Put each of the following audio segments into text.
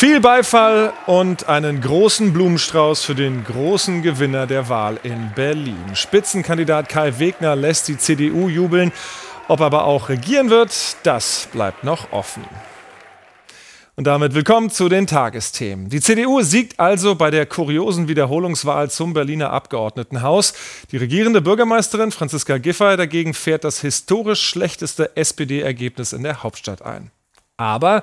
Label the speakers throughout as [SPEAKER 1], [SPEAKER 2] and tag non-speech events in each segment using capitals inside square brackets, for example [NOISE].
[SPEAKER 1] Viel Beifall und einen großen Blumenstrauß für den großen Gewinner der Wahl in Berlin. Spitzenkandidat Kai Wegner lässt die CDU jubeln. Ob er aber auch regieren wird, das bleibt noch offen. Und damit willkommen zu den Tagesthemen. Die CDU siegt also bei der kuriosen Wiederholungswahl zum Berliner Abgeordnetenhaus. Die regierende Bürgermeisterin Franziska Giffey dagegen fährt das historisch schlechteste SPD-Ergebnis in der Hauptstadt ein. Aber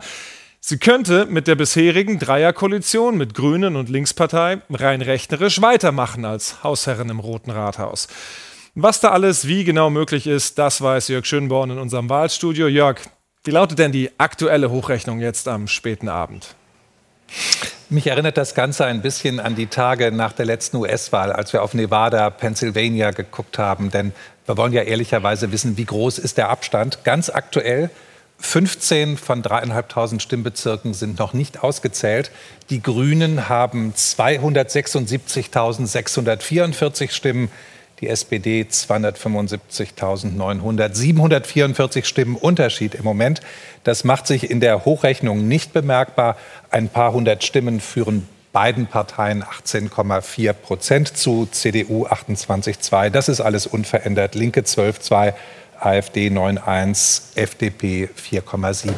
[SPEAKER 1] sie könnte mit der bisherigen Dreierkoalition mit Grünen und Linkspartei rein rechnerisch weitermachen als Hausherrin im Roten Rathaus. Was da alles wie genau möglich ist, das weiß Jörg Schönborn in unserem Wahlstudio. Jörg, wie lautet denn die aktuelle Hochrechnung jetzt am späten Abend?
[SPEAKER 2] Mich erinnert das Ganze ein bisschen an die Tage nach der letzten US-Wahl, als wir auf Nevada, Pennsylvania geguckt haben. Denn wir wollen ja ehrlicherweise wissen, wie groß ist der Abstand. Ganz aktuell 15 von dreieinhalbtausend Stimmbezirken sind noch nicht ausgezählt. Die Grünen haben 276.644 Stimmen die SPD 275.900, 744 Stimmen Unterschied im Moment. Das macht sich in der Hochrechnung nicht bemerkbar. Ein paar hundert Stimmen führen beiden Parteien 18,4 Prozent zu, CDU 28,2. Das ist alles unverändert. Linke 12,2, AfD 9,1, FDP 4,7.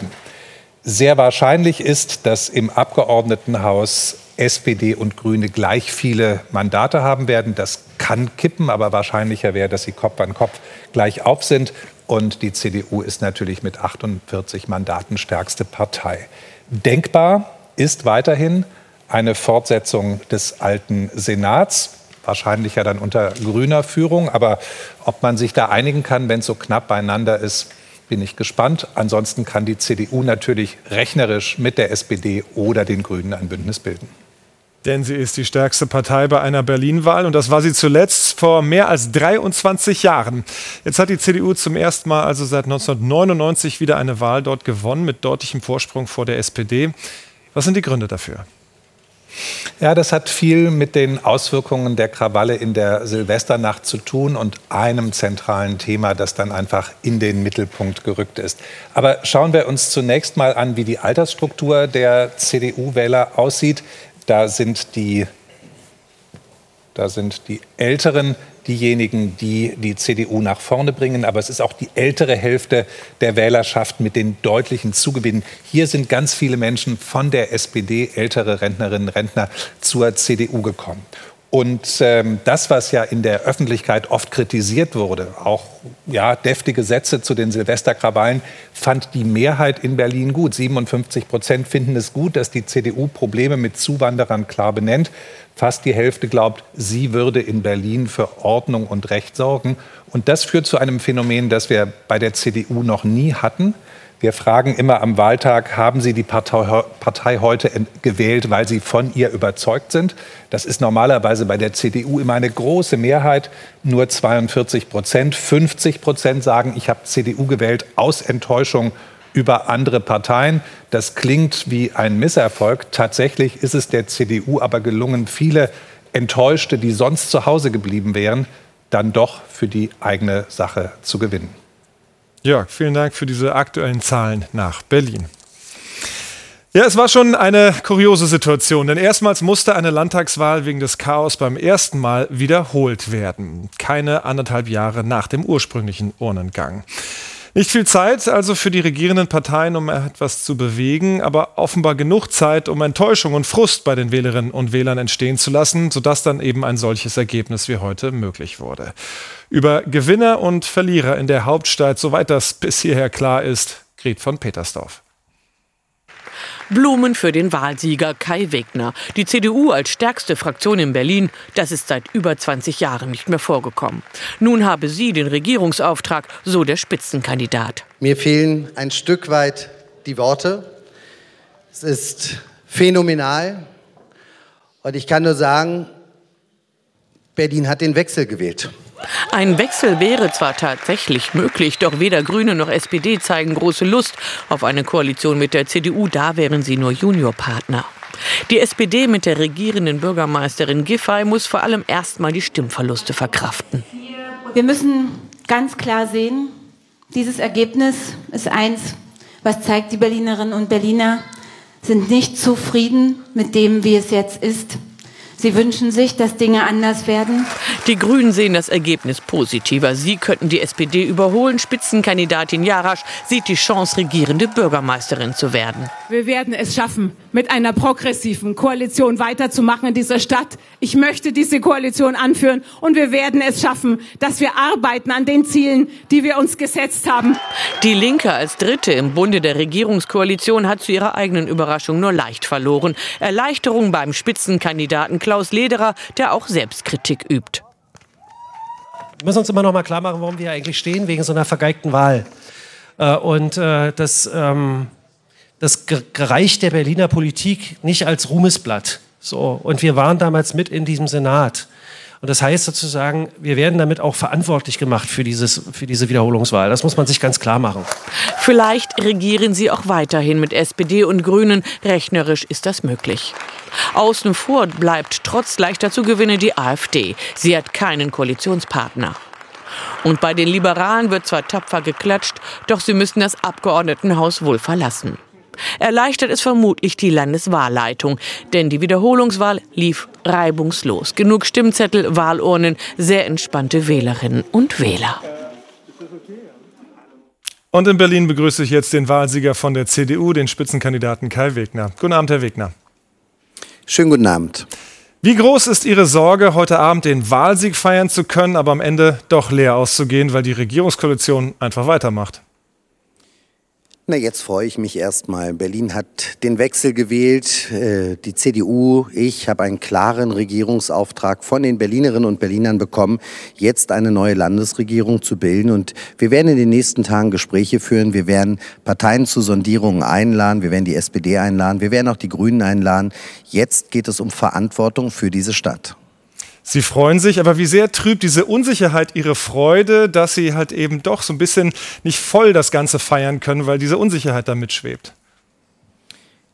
[SPEAKER 2] Sehr wahrscheinlich ist, dass im Abgeordnetenhaus SPD und Grüne gleich viele Mandate haben werden. Das kann kippen, aber wahrscheinlicher wäre, dass sie Kopf an Kopf gleich auf sind. Und die CDU ist natürlich mit 48 Mandaten stärkste Partei. Denkbar ist weiterhin eine Fortsetzung des alten Senats, wahrscheinlich ja dann unter grüner Führung. Aber ob man sich da einigen kann, wenn es so knapp beieinander ist, bin ich gespannt. Ansonsten kann die CDU natürlich rechnerisch mit der SPD oder den Grünen ein Bündnis bilden.
[SPEAKER 1] Denn sie ist die stärkste Partei bei einer Berlin-Wahl und das war sie zuletzt vor mehr als 23 Jahren. Jetzt hat die CDU zum ersten Mal, also seit 1999, wieder eine Wahl dort gewonnen mit deutlichem Vorsprung vor der SPD. Was sind die Gründe dafür?
[SPEAKER 2] Ja, das hat viel mit den Auswirkungen der Krawalle in der Silvesternacht zu tun und einem zentralen Thema, das dann einfach in den Mittelpunkt gerückt ist. Aber schauen wir uns zunächst mal an, wie die Altersstruktur der CDU-Wähler aussieht. Da sind die, da sind die Älteren diejenigen, die die CDU nach vorne bringen. Aber es ist auch die ältere Hälfte der Wählerschaft mit den deutlichen Zugewinnen. Hier sind ganz viele Menschen von der SPD, ältere Rentnerinnen und Rentner, zur CDU gekommen. Und ähm, das, was ja in der Öffentlichkeit oft kritisiert wurde, auch ja, deftige Sätze zu den Silvesterkrawallen, fand die Mehrheit in Berlin gut. 57 Prozent finden es gut, dass die CDU Probleme mit Zuwanderern klar benennt. Fast die Hälfte glaubt, sie würde in Berlin für Ordnung und Recht sorgen. Und das führt zu einem Phänomen, das wir bei der CDU noch nie hatten. Wir fragen immer am Wahltag, haben Sie die Partei, Partei heute gewählt, weil Sie von ihr überzeugt sind? Das ist normalerweise bei der CDU immer eine große Mehrheit, nur 42 Prozent. 50 Prozent sagen, ich habe CDU gewählt aus Enttäuschung über andere Parteien. Das klingt wie ein Misserfolg. Tatsächlich ist es der CDU aber gelungen, viele Enttäuschte, die sonst zu Hause geblieben wären, dann doch für die eigene Sache zu gewinnen.
[SPEAKER 1] Jörg, vielen Dank für diese aktuellen Zahlen nach Berlin. Ja, es war schon eine kuriose Situation, denn erstmals musste eine Landtagswahl wegen des Chaos beim ersten Mal wiederholt werden. Keine anderthalb Jahre nach dem ursprünglichen Urnengang. Nicht viel Zeit also für die regierenden Parteien, um etwas zu bewegen, aber offenbar genug Zeit, um Enttäuschung und Frust bei den Wählerinnen und Wählern entstehen zu lassen, sodass dann eben ein solches Ergebnis wie heute möglich wurde. Über Gewinner und Verlierer in der Hauptstadt, soweit das bis hierher klar ist, Gret von Petersdorf.
[SPEAKER 3] Blumen für den Wahlsieger Kai Wegner. Die CDU als stärkste Fraktion in Berlin, das ist seit über 20 Jahren nicht mehr vorgekommen. Nun habe sie den Regierungsauftrag, so der Spitzenkandidat.
[SPEAKER 4] Mir fehlen ein Stück weit die Worte. Es ist phänomenal. Und ich kann nur sagen, Berlin hat den Wechsel gewählt.
[SPEAKER 3] Ein Wechsel wäre zwar tatsächlich möglich, doch weder Grüne noch SPD zeigen große Lust auf eine Koalition mit der CDU. Da wären sie nur Juniorpartner. Die SPD mit der regierenden Bürgermeisterin Giffey muss vor allem erstmal die Stimmverluste verkraften.
[SPEAKER 5] Wir müssen ganz klar sehen, dieses Ergebnis ist eins, was zeigt die Berlinerinnen und Berliner, sind nicht zufrieden mit dem, wie es jetzt ist. Sie wünschen sich, dass Dinge anders werden.
[SPEAKER 3] Die Grünen sehen das Ergebnis positiver. Sie könnten die SPD überholen. Spitzenkandidatin Jarasch sieht die Chance, regierende Bürgermeisterin zu werden.
[SPEAKER 6] Wir werden es schaffen, mit einer progressiven Koalition weiterzumachen in dieser Stadt. Ich möchte diese Koalition anführen und wir werden es schaffen, dass wir arbeiten an den Zielen, die wir uns gesetzt haben.
[SPEAKER 3] Die Linke als Dritte im Bunde der Regierungskoalition hat zu ihrer eigenen Überraschung nur leicht verloren. Erleichterung beim Spitzenkandidaten Klaus Lederer, der auch Selbstkritik übt.
[SPEAKER 7] Wir müssen uns immer noch mal klar machen, warum wir eigentlich stehen, wegen so einer vergeigten Wahl. Äh, und äh, das, ähm, das gereicht der Berliner Politik nicht als Ruhmesblatt. Und wir waren damals mit in diesem Senat. Und das heißt sozusagen, wir werden damit auch verantwortlich gemacht für, dieses, für diese Wiederholungswahl. Das muss man sich ganz klar machen.
[SPEAKER 3] Vielleicht regieren sie auch weiterhin mit SPD und Grünen. Rechnerisch ist das möglich. Außen vor bleibt trotz leichter Zugewinne die AfD. Sie hat keinen Koalitionspartner. Und bei den Liberalen wird zwar tapfer geklatscht, doch sie müssen das Abgeordnetenhaus wohl verlassen. Erleichtert es vermutlich die Landeswahlleitung, denn die Wiederholungswahl lief reibungslos. Genug Stimmzettel, Wahlurnen, sehr entspannte Wählerinnen und Wähler.
[SPEAKER 1] Und in Berlin begrüße ich jetzt den Wahlsieger von der CDU, den Spitzenkandidaten Kai Wegner. Guten Abend, Herr Wegner.
[SPEAKER 4] Schönen guten Abend.
[SPEAKER 1] Wie groß ist Ihre Sorge, heute Abend den Wahlsieg feiern zu können, aber am Ende doch leer auszugehen, weil die Regierungskoalition einfach weitermacht?
[SPEAKER 4] Na, jetzt freue ich mich erstmal. Berlin hat den Wechsel gewählt. Äh, die CDU, ich habe einen klaren Regierungsauftrag von den Berlinerinnen und Berlinern bekommen, jetzt eine neue Landesregierung zu bilden. Und wir werden in den nächsten Tagen Gespräche führen. Wir werden Parteien zu Sondierungen einladen. Wir werden die SPD einladen. Wir werden auch die Grünen einladen. Jetzt geht es um Verantwortung für diese Stadt.
[SPEAKER 1] Sie freuen sich, aber wie sehr trübt diese Unsicherheit Ihre Freude, dass Sie halt eben doch so ein bisschen nicht voll das Ganze feiern können, weil diese Unsicherheit da mitschwebt?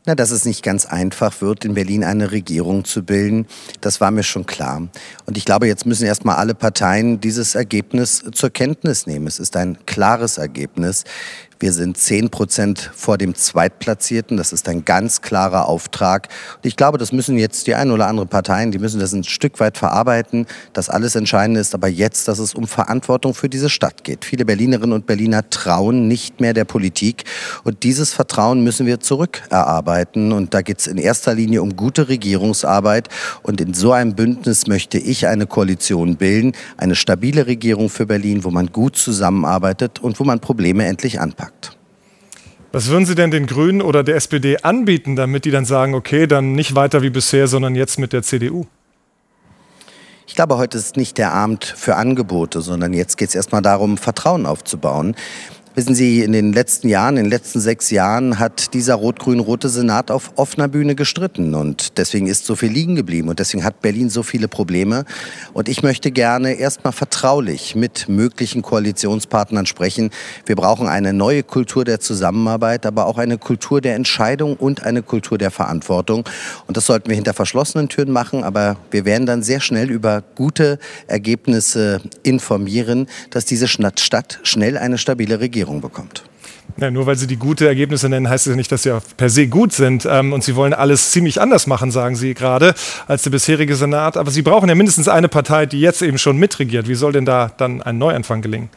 [SPEAKER 4] Na, dass es nicht ganz einfach wird, in Berlin eine Regierung zu bilden, das war mir schon klar. Und ich glaube, jetzt müssen erstmal alle Parteien dieses Ergebnis zur Kenntnis nehmen. Es ist ein klares Ergebnis. Wir sind zehn Prozent vor dem Zweitplatzierten. Das ist ein ganz klarer Auftrag. Und ich glaube, das müssen jetzt die ein oder andere Parteien, die müssen das ein Stück weit verarbeiten, dass alles entscheidend ist. Aber jetzt, dass es um Verantwortung für diese Stadt geht. Viele Berlinerinnen und Berliner trauen nicht mehr der Politik. Und dieses Vertrauen müssen wir zurückerarbeiten. Und da geht es in erster Linie um gute Regierungsarbeit. Und in so einem Bündnis möchte ich eine Koalition bilden. Eine stabile Regierung für Berlin, wo man gut zusammenarbeitet und wo man Probleme endlich anpackt gepackt.
[SPEAKER 1] Was würden Sie denn den Grünen oder der SPD anbieten, damit die dann sagen, okay, dann nicht weiter wie bisher, sondern jetzt mit der CDU?
[SPEAKER 4] Ich glaube, heute ist nicht der Abend für Angebote, sondern jetzt geht es erstmal darum, Vertrauen aufzubauen. Wissen Sie, in den letzten Jahren, in den letzten sechs Jahren hat dieser rot-grün-rote Senat auf offener Bühne gestritten und deswegen ist so viel liegen geblieben und deswegen hat Berlin so viele Probleme. Und ich möchte gerne erstmal vertraulich mit möglichen Koalitionspartnern sprechen. Wir brauchen eine neue Kultur der Zusammenarbeit, aber auch eine Kultur der Entscheidung und eine Kultur der Verantwortung. Und das sollten wir hinter verschlossenen Türen machen, aber wir werden dann sehr schnell über gute Ergebnisse informieren, dass diese Stadt schnell eine stabile Regierung Regierung bekommt.
[SPEAKER 1] Ja, nur weil Sie die gute Ergebnisse nennen, heißt es ja nicht, dass sie per se gut sind. Ähm, und Sie wollen alles ziemlich anders machen, sagen Sie gerade, als der bisherige Senat. Aber Sie brauchen ja mindestens eine Partei, die jetzt eben schon mitregiert. Wie soll denn da dann ein Neuanfang gelingen?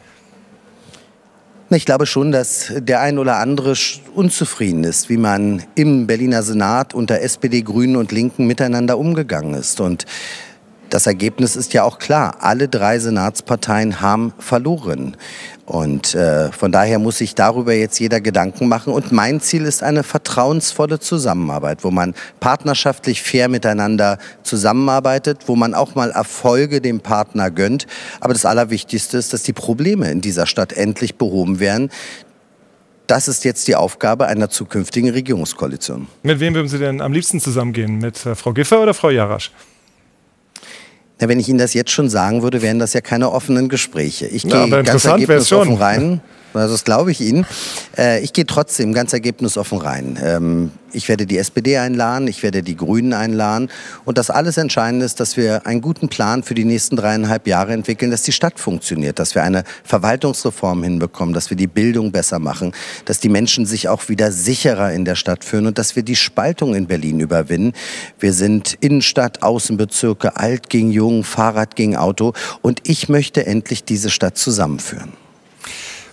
[SPEAKER 4] Ich glaube schon, dass der ein oder andere unzufrieden ist, wie man im Berliner Senat unter SPD, Grünen und Linken miteinander umgegangen ist. Und das Ergebnis ist ja auch klar. Alle drei Senatsparteien haben verloren. Und äh, von daher muss sich darüber jetzt jeder Gedanken machen. Und mein Ziel ist eine vertrauensvolle Zusammenarbeit, wo man partnerschaftlich fair miteinander zusammenarbeitet, wo man auch mal Erfolge dem Partner gönnt. Aber das Allerwichtigste ist, dass die Probleme in dieser Stadt endlich behoben werden. Das ist jetzt die Aufgabe einer zukünftigen Regierungskoalition.
[SPEAKER 1] Mit wem würden Sie denn am liebsten zusammengehen? Mit äh, Frau Giffer oder Frau Jarasch?
[SPEAKER 4] Na, wenn ich Ihnen das jetzt schon sagen würde, wären das ja keine offenen Gespräche. Ich
[SPEAKER 1] ja,
[SPEAKER 4] gehe ganz ergebnisoffen rein. Also das glaube ich Ihnen. Äh, ich gehe trotzdem ganz ergebnisoffen rein. Ähm, Ich werde die SPD einladen, ich werde die Grünen einladen. Und das alles Entscheidende ist, dass wir einen guten Plan für die nächsten dreieinhalb Jahre entwickeln, dass die Stadt funktioniert, dass wir eine Verwaltungsreform hinbekommen, dass wir die Bildung besser machen, dass die Menschen sich auch wieder sicherer in der Stadt fühlen und dass wir die Spaltung in Berlin überwinden. Wir sind Innenstadt, Außenbezirke, alt gegen jung, Fahrrad gegen Auto. Und ich möchte endlich diese Stadt zusammenführen.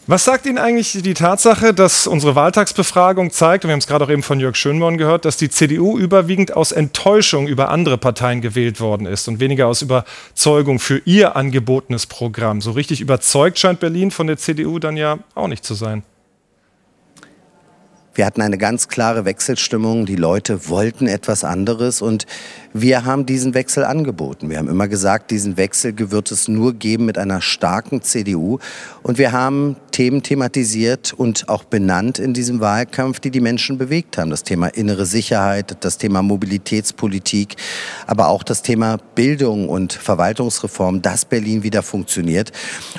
[SPEAKER 1] Was sagt Ihnen eigentlich die Tatsache, dass unsere Wahltagsbefragung zeigt, und wir haben es gerade auch eben von Jörg Schönborn gehört, dass die CDU überwiegend aus Enttäuschung über andere Parteien gewählt worden ist und weniger aus Überzeugung für ihr angebotenes Programm? So richtig überzeugt scheint Berlin von der CDU dann ja auch nicht zu sein.
[SPEAKER 4] Wir hatten eine ganz klare Wechselstimmung. Die Leute wollten etwas anderes und wir haben diesen Wechsel angeboten. Wir haben immer gesagt, diesen Wechsel wird es nur geben mit einer starken CDU. Und wir haben Themen thematisiert und auch benannt in diesem Wahlkampf, die die Menschen bewegt haben. Das Thema innere Sicherheit, das Thema Mobilitätspolitik, aber auch das Thema Bildung und Verwaltungsreform, dass Berlin wieder funktioniert.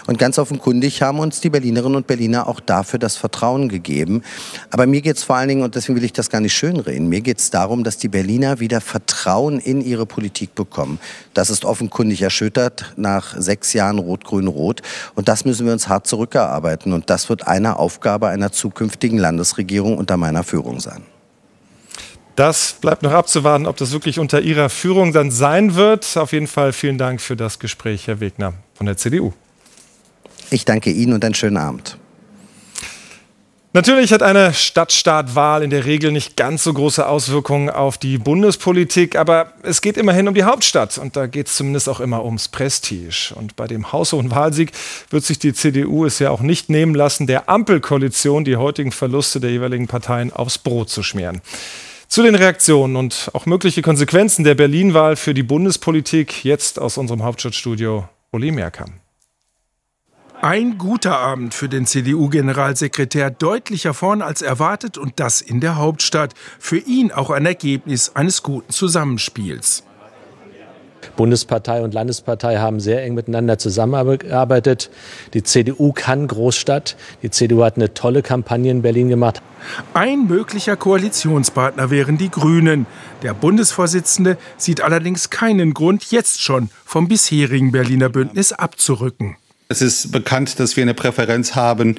[SPEAKER 4] Und ganz offenkundig haben uns die Berlinerinnen und Berliner auch dafür das Vertrauen gegeben. Aber mir geht es vor allen Dingen, und deswegen will ich das gar nicht schönreden, mir geht es darum, dass die Berliner wieder Vertrauen in ihre Politik bekommen. Das ist offenkundig erschüttert nach sechs Jahren Rot-Grün-Rot. Und das müssen wir uns hart zurückerarbeiten. Und das wird eine Aufgabe einer zukünftigen Landesregierung unter meiner Führung sein.
[SPEAKER 1] Das bleibt noch abzuwarten, ob das wirklich unter Ihrer Führung dann sein wird. Auf jeden Fall vielen Dank für das Gespräch, Herr Wegner von der CDU.
[SPEAKER 4] Ich danke Ihnen und einen schönen Abend.
[SPEAKER 1] Natürlich hat eine Stadtstaatwahl in der Regel nicht ganz so große Auswirkungen auf die Bundespolitik, aber es geht immerhin um die Hauptstadt und da geht es zumindest auch immer ums Prestige. Und bei dem haushohen Wahlsieg wird sich die CDU es ja auch nicht nehmen lassen, der Ampelkoalition die heutigen Verluste der jeweiligen Parteien aufs Brot zu schmieren. Zu den Reaktionen und auch mögliche Konsequenzen der Berlin-Wahl für die Bundespolitik jetzt aus unserem Hauptstadtstudio Uli Merkam.
[SPEAKER 8] Ein guter Abend für den CDU-Generalsekretär, deutlicher vorn als erwartet und das in der Hauptstadt. Für ihn auch ein Ergebnis eines guten Zusammenspiels.
[SPEAKER 9] Bundespartei und Landespartei haben sehr eng miteinander zusammengearbeitet. Die CDU kann Großstadt. Die CDU hat eine tolle Kampagne in Berlin gemacht.
[SPEAKER 8] Ein möglicher Koalitionspartner wären die Grünen. Der Bundesvorsitzende sieht allerdings keinen Grund, jetzt schon vom bisherigen Berliner Bündnis abzurücken.
[SPEAKER 10] Es ist bekannt, dass wir eine Präferenz haben,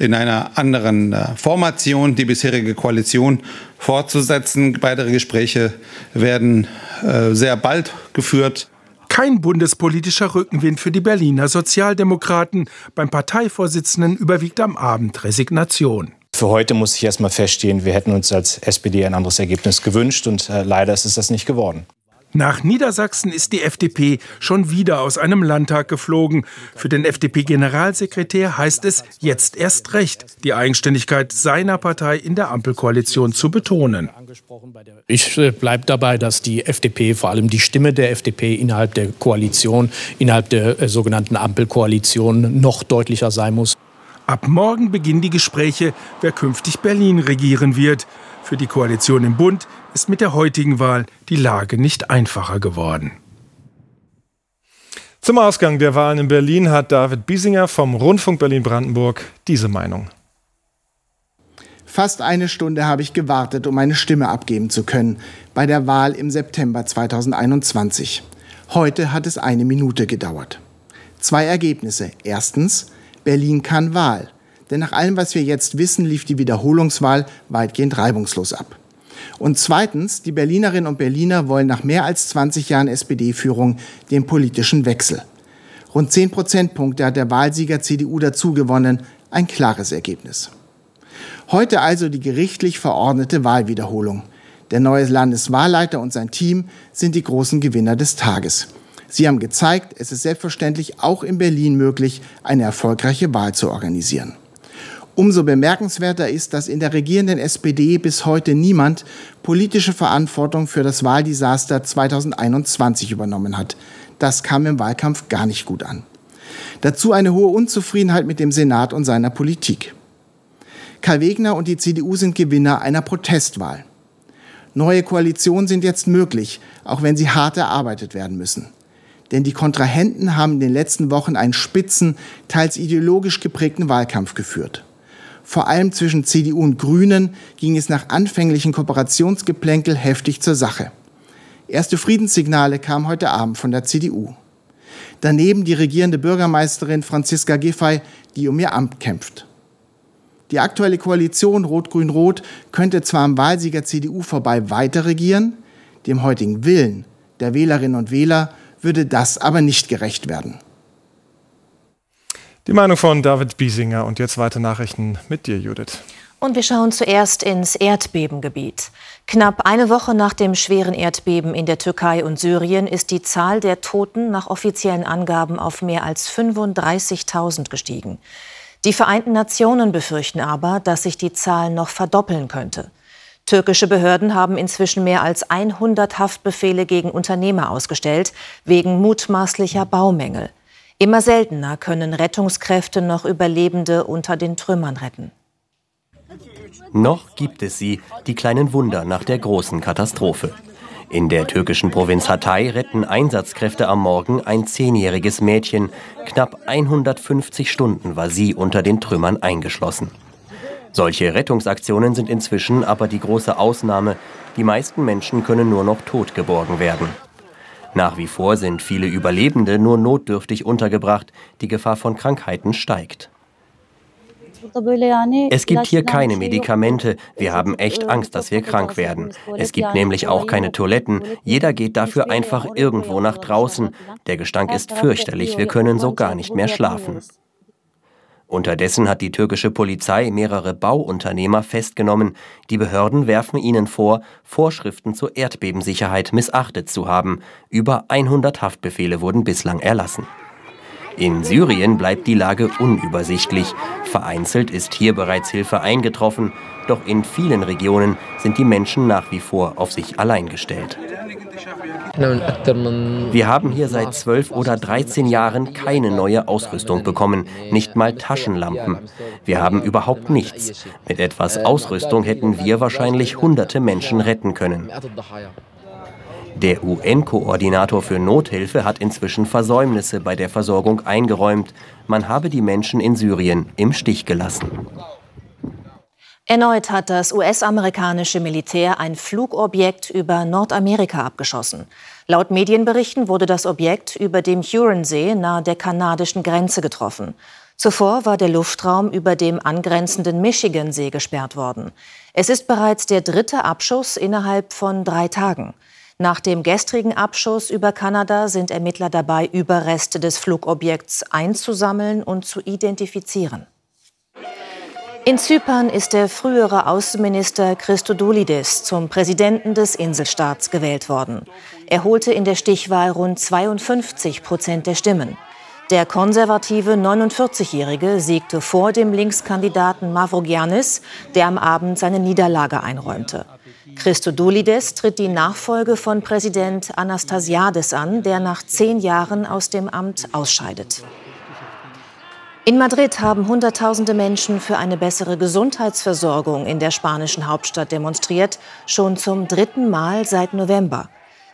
[SPEAKER 10] in einer anderen äh, Formation die bisherige Koalition fortzusetzen. Weitere Gespräche werden äh, sehr bald geführt.
[SPEAKER 8] Kein bundespolitischer Rückenwind für die Berliner Sozialdemokraten. Beim Parteivorsitzenden überwiegt am Abend Resignation.
[SPEAKER 11] Für heute muss ich erstmal feststehen, wir hätten uns als SPD ein anderes Ergebnis gewünscht und äh, leider ist es das nicht geworden.
[SPEAKER 8] Nach Niedersachsen ist die FDP schon wieder aus einem Landtag geflogen. Für den FDP-Generalsekretär heißt es jetzt erst recht, die Eigenständigkeit seiner Partei in der Ampelkoalition zu betonen.
[SPEAKER 12] Ich äh, bleibe dabei, dass die FDP, vor allem die Stimme der FDP innerhalb der Koalition, innerhalb der äh, sogenannten Ampelkoalition noch deutlicher sein muss.
[SPEAKER 8] Ab morgen beginnen die Gespräche, wer künftig Berlin regieren wird. Für die Koalition im Bund ist mit der heutigen Wahl die Lage nicht einfacher geworden.
[SPEAKER 1] Zum Ausgang der Wahlen in Berlin hat David Biesinger vom Rundfunk Berlin-Brandenburg diese Meinung.
[SPEAKER 13] Fast eine Stunde habe ich gewartet, um meine Stimme abgeben zu können bei der Wahl im September 2021. Heute hat es eine Minute gedauert. Zwei Ergebnisse. Erstens, Berlin kann Wahl. Denn nach allem, was wir jetzt wissen, lief die Wiederholungswahl weitgehend reibungslos ab. Und zweitens, die Berlinerinnen und Berliner wollen nach mehr als 20 Jahren SPD-Führung den politischen Wechsel. Rund 10 Prozentpunkte hat der Wahlsieger CDU dazu gewonnen, ein klares Ergebnis. Heute also die gerichtlich verordnete Wahlwiederholung. Der neue Landeswahlleiter und sein Team sind die großen Gewinner des Tages. Sie haben gezeigt, es ist selbstverständlich auch in Berlin möglich, eine erfolgreiche Wahl zu organisieren. Umso bemerkenswerter ist, dass in der regierenden SPD bis heute niemand politische Verantwortung für das Wahldesaster 2021 übernommen hat. Das kam im Wahlkampf gar nicht gut an. Dazu eine hohe Unzufriedenheit mit dem Senat und seiner Politik. Karl Wegner und die CDU sind Gewinner einer Protestwahl. Neue Koalitionen sind jetzt möglich, auch wenn sie hart erarbeitet werden müssen. Denn die Kontrahenten haben in den letzten Wochen einen spitzen, teils ideologisch geprägten Wahlkampf geführt. Vor allem zwischen CDU und Grünen ging es nach anfänglichen Kooperationsgeplänkel heftig zur Sache. Erste Friedenssignale kamen heute Abend von der CDU. Daneben die regierende Bürgermeisterin Franziska Giffey, die um ihr Amt kämpft. Die aktuelle Koalition Rot-Grün-Rot könnte zwar am Wahlsieger CDU vorbei weiter regieren, dem heutigen Willen der Wählerinnen und Wähler würde das aber nicht gerecht werden.
[SPEAKER 1] Die Meinung von David Biesinger und jetzt weitere Nachrichten mit dir, Judith.
[SPEAKER 14] Und wir schauen zuerst ins Erdbebengebiet. Knapp eine Woche nach dem schweren Erdbeben in der Türkei und Syrien ist die Zahl der Toten nach offiziellen Angaben auf mehr als 35.000 gestiegen. Die Vereinten Nationen befürchten aber, dass sich die Zahl noch verdoppeln könnte. Türkische Behörden haben inzwischen mehr als 100 Haftbefehle gegen Unternehmer ausgestellt, wegen mutmaßlicher Baumängel. Immer seltener können Rettungskräfte noch Überlebende unter den Trümmern retten.
[SPEAKER 15] Noch gibt es sie, die kleinen Wunder nach der großen Katastrophe. In der türkischen Provinz Hatay retten Einsatzkräfte am Morgen ein zehnjähriges Mädchen. Knapp 150 Stunden war sie unter den Trümmern eingeschlossen. Solche Rettungsaktionen sind inzwischen aber die große Ausnahme. Die meisten Menschen können nur noch tot geborgen werden. Nach wie vor sind viele Überlebende nur notdürftig untergebracht. Die Gefahr von Krankheiten steigt. Es gibt hier keine Medikamente. Wir haben echt Angst, dass wir krank werden. Es gibt nämlich auch keine Toiletten. Jeder geht dafür einfach irgendwo nach draußen. Der Gestank ist fürchterlich. Wir können so gar nicht mehr schlafen. Unterdessen hat die türkische Polizei mehrere Bauunternehmer festgenommen. Die Behörden werfen ihnen vor, Vorschriften zur Erdbebensicherheit missachtet zu haben. Über 100 Haftbefehle wurden bislang erlassen. In Syrien bleibt die Lage unübersichtlich. Vereinzelt ist hier bereits Hilfe eingetroffen, doch in vielen Regionen sind die Menschen nach wie vor auf sich allein gestellt. Wir haben hier seit zwölf oder 13 Jahren keine neue Ausrüstung bekommen, nicht mal Taschenlampen. Wir haben überhaupt nichts. Mit etwas Ausrüstung hätten wir wahrscheinlich hunderte Menschen retten können. Der UN-Koordinator für Nothilfe hat inzwischen Versäumnisse bei der Versorgung eingeräumt. Man habe die Menschen in Syrien im Stich gelassen.
[SPEAKER 14] Erneut hat das US-amerikanische Militär ein Flugobjekt über Nordamerika abgeschossen. Laut Medienberichten wurde das Objekt über dem Huronsee nahe der kanadischen Grenze getroffen. Zuvor war der Luftraum über dem angrenzenden Michigansee gesperrt worden. Es ist bereits der dritte Abschuss innerhalb von drei Tagen. Nach dem gestrigen Abschuss über Kanada sind Ermittler dabei, Überreste des Flugobjekts einzusammeln und zu identifizieren. In Zypern ist der frühere Außenminister Christodoulidis zum Präsidenten des Inselstaats gewählt worden. Er holte in der Stichwahl rund 52 Prozent der Stimmen. Der konservative 49-Jährige siegte vor dem Linkskandidaten Mavrogiannis, der am Abend seine Niederlage einräumte. Christodoulides tritt die Nachfolge von Präsident Anastasiades an, der nach zehn Jahren aus dem Amt ausscheidet. In Madrid haben Hunderttausende Menschen für eine bessere Gesundheitsversorgung in der spanischen Hauptstadt demonstriert, schon zum dritten Mal seit November.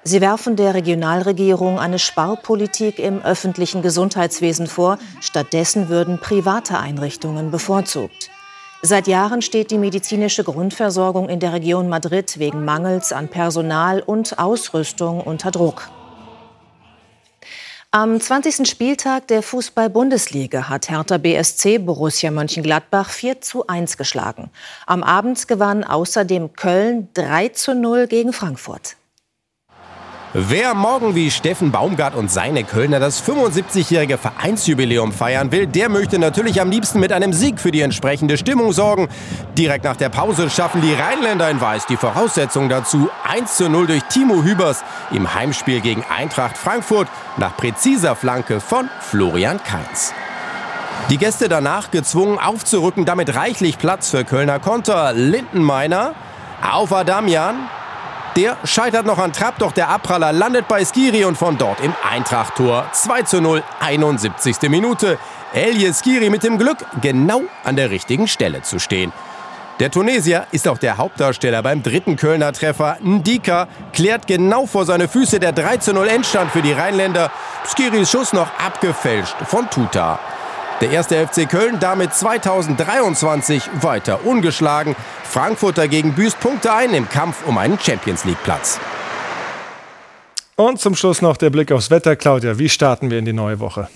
[SPEAKER 14] Sie werfen der Regionalregierung eine Sparpolitik im öffentlichen Gesundheitswesen vor. Stattdessen würden private Einrichtungen bevorzugt. Seit Jahren steht die medizinische Grundversorgung in der Region Madrid wegen Mangels an Personal und Ausrüstung unter Druck. Am 20. Spieltag der Fußball-Bundesliga hat Hertha BSC Borussia Mönchengladbach 4 zu 1 geschlagen. Am Abend gewann außerdem Köln 3 zu 0 gegen Frankfurt.
[SPEAKER 8] Wer morgen wie Steffen Baumgart und seine Kölner das 75-jährige Vereinsjubiläum feiern will, der möchte natürlich am liebsten mit einem Sieg für die entsprechende Stimmung sorgen. Direkt nach der Pause schaffen die Rheinländer in Weiß die Voraussetzung dazu. 1 zu 0 durch Timo Hübers im Heimspiel gegen Eintracht Frankfurt nach präziser Flanke von Florian Kainz. Die Gäste danach gezwungen aufzurücken, damit reichlich Platz für Kölner Konter. Lindenmeiner auf Adamian, der scheitert noch an Trapp, doch der Abpraller landet bei Skiri und von dort im Eintracht-Tor. 2 zu 0, 71. Minute. Elie Skiri mit dem Glück, genau an der richtigen Stelle zu stehen. Der Tunesier ist auch der Hauptdarsteller beim dritten Kölner Treffer. Ndika klärt genau vor seine Füße der 3 zu 0 Endstand für die Rheinländer. Skiris Schuss noch abgefälscht von Tuta. Der erste FC Köln damit 2023 weiter ungeschlagen. Frankfurt dagegen büßt Punkte ein im Kampf um einen Champions League Platz.
[SPEAKER 1] Und zum Schluss noch der Blick aufs Wetter. Claudia, wie starten wir in die neue Woche?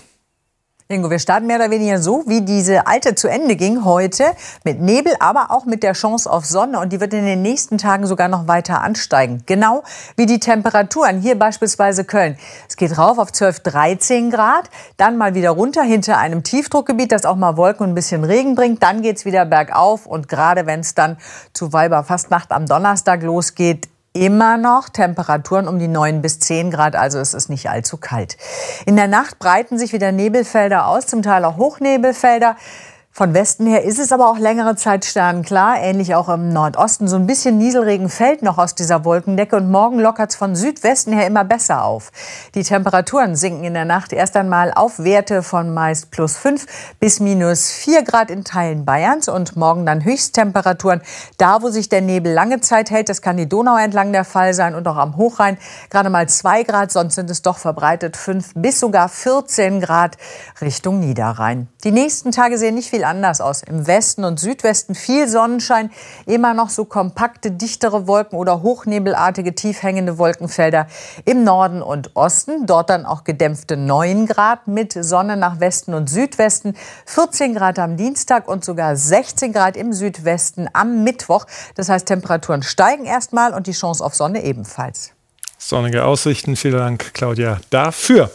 [SPEAKER 16] Ingo, wir starten mehr oder weniger so, wie diese alte zu Ende ging heute, mit Nebel, aber auch mit der Chance auf Sonne. Und die wird in den nächsten Tagen sogar noch weiter ansteigen. Genau wie die Temperaturen. Hier beispielsweise Köln. Es geht rauf auf 12, 13 Grad, dann mal wieder runter hinter einem Tiefdruckgebiet, das auch mal Wolken und ein bisschen Regen bringt. Dann geht es wieder bergauf. Und gerade wenn es dann zu Weiberfastnacht am Donnerstag losgeht, immer noch Temperaturen um die 9 bis 10 Grad, also es ist nicht allzu kalt. In der Nacht breiten sich wieder Nebelfelder aus, zum Teil auch Hochnebelfelder. Von Westen her ist es aber auch längere Zeit sternklar, ähnlich auch im Nordosten. So ein bisschen Nieselregen fällt noch aus dieser Wolkendecke und morgen lockert es von Südwesten her immer besser auf. Die Temperaturen sinken in der Nacht erst einmal auf Werte von meist plus 5 bis minus 4 Grad in Teilen Bayerns und morgen dann Höchsttemperaturen. Da, wo sich der Nebel lange Zeit hält, das kann die Donau entlang der Fall sein und auch am Hochrhein gerade mal 2 Grad, sonst sind es doch verbreitet 5 bis sogar 14 Grad Richtung Niederrhein. Die nächsten Tage sehen nicht viel viel anders aus. Im Westen und Südwesten viel Sonnenschein, immer noch so kompakte, dichtere Wolken oder hochnebelartige, tief hängende Wolkenfelder im Norden und Osten. Dort dann auch gedämpfte 9 Grad mit Sonne nach Westen und Südwesten, 14 Grad am Dienstag und sogar 16 Grad im Südwesten am Mittwoch. Das heißt, Temperaturen steigen erstmal und die Chance auf Sonne ebenfalls.
[SPEAKER 1] Sonnige Aussichten. Vielen Dank, Claudia, dafür.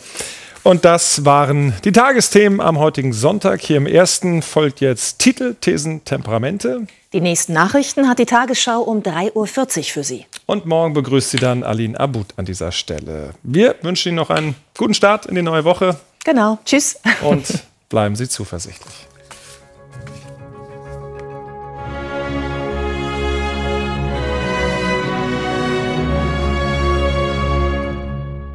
[SPEAKER 1] Und das waren die Tagesthemen am heutigen Sonntag. Hier im ersten folgt jetzt Titel, Thesen, Temperamente.
[SPEAKER 14] Die nächsten Nachrichten hat die Tagesschau um 3.40 Uhr für Sie.
[SPEAKER 1] Und morgen begrüßt Sie dann Aline Abud an dieser Stelle. Wir wünschen Ihnen noch einen guten Start in die neue Woche.
[SPEAKER 14] Genau. Tschüss.
[SPEAKER 1] Und [LAUGHS] bleiben Sie zuversichtlich.